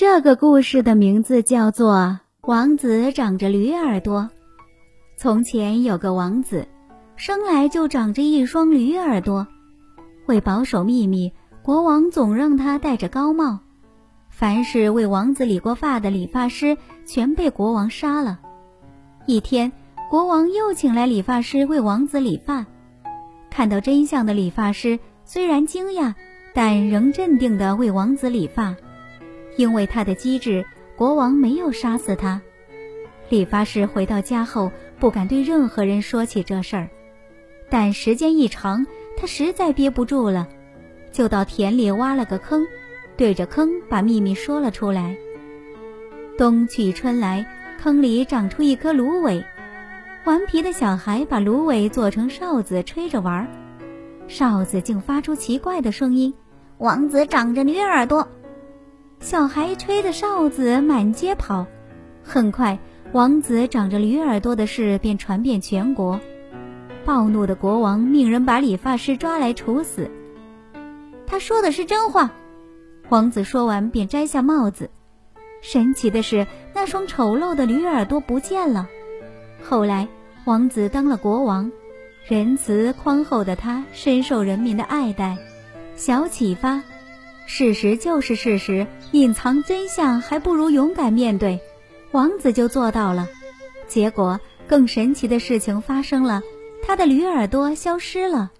这个故事的名字叫做《王子长着驴耳朵》。从前有个王子，生来就长着一双驴耳朵。为保守秘密，国王总让他戴着高帽。凡是为王子理过发的理发师，全被国王杀了。一天，国王又请来理发师为王子理发。看到真相的理发师虽然惊讶，但仍镇定地为王子理发。因为他的机智，国王没有杀死他。理发师回到家后，不敢对任何人说起这事儿。但时间一长，他实在憋不住了，就到田里挖了个坑，对着坑把秘密说了出来。冬去春来，坑里长出一棵芦苇。顽皮的小孩把芦苇做成哨子，吹着玩儿。哨子竟发出奇怪的声音：“王子长着驴耳朵。”小孩吹着哨子满街跑，很快，王子长着驴耳朵的事便传遍全国。暴怒的国王命人把理发师抓来处死。他说的是真话。王子说完便摘下帽子。神奇的是，那双丑陋的驴耳朵不见了。后来，王子当了国王，仁慈宽厚的他深受人民的爱戴。小启发。事实就是事实，隐藏真相还不如勇敢面对。王子就做到了，结果更神奇的事情发生了，他的驴耳朵消失了。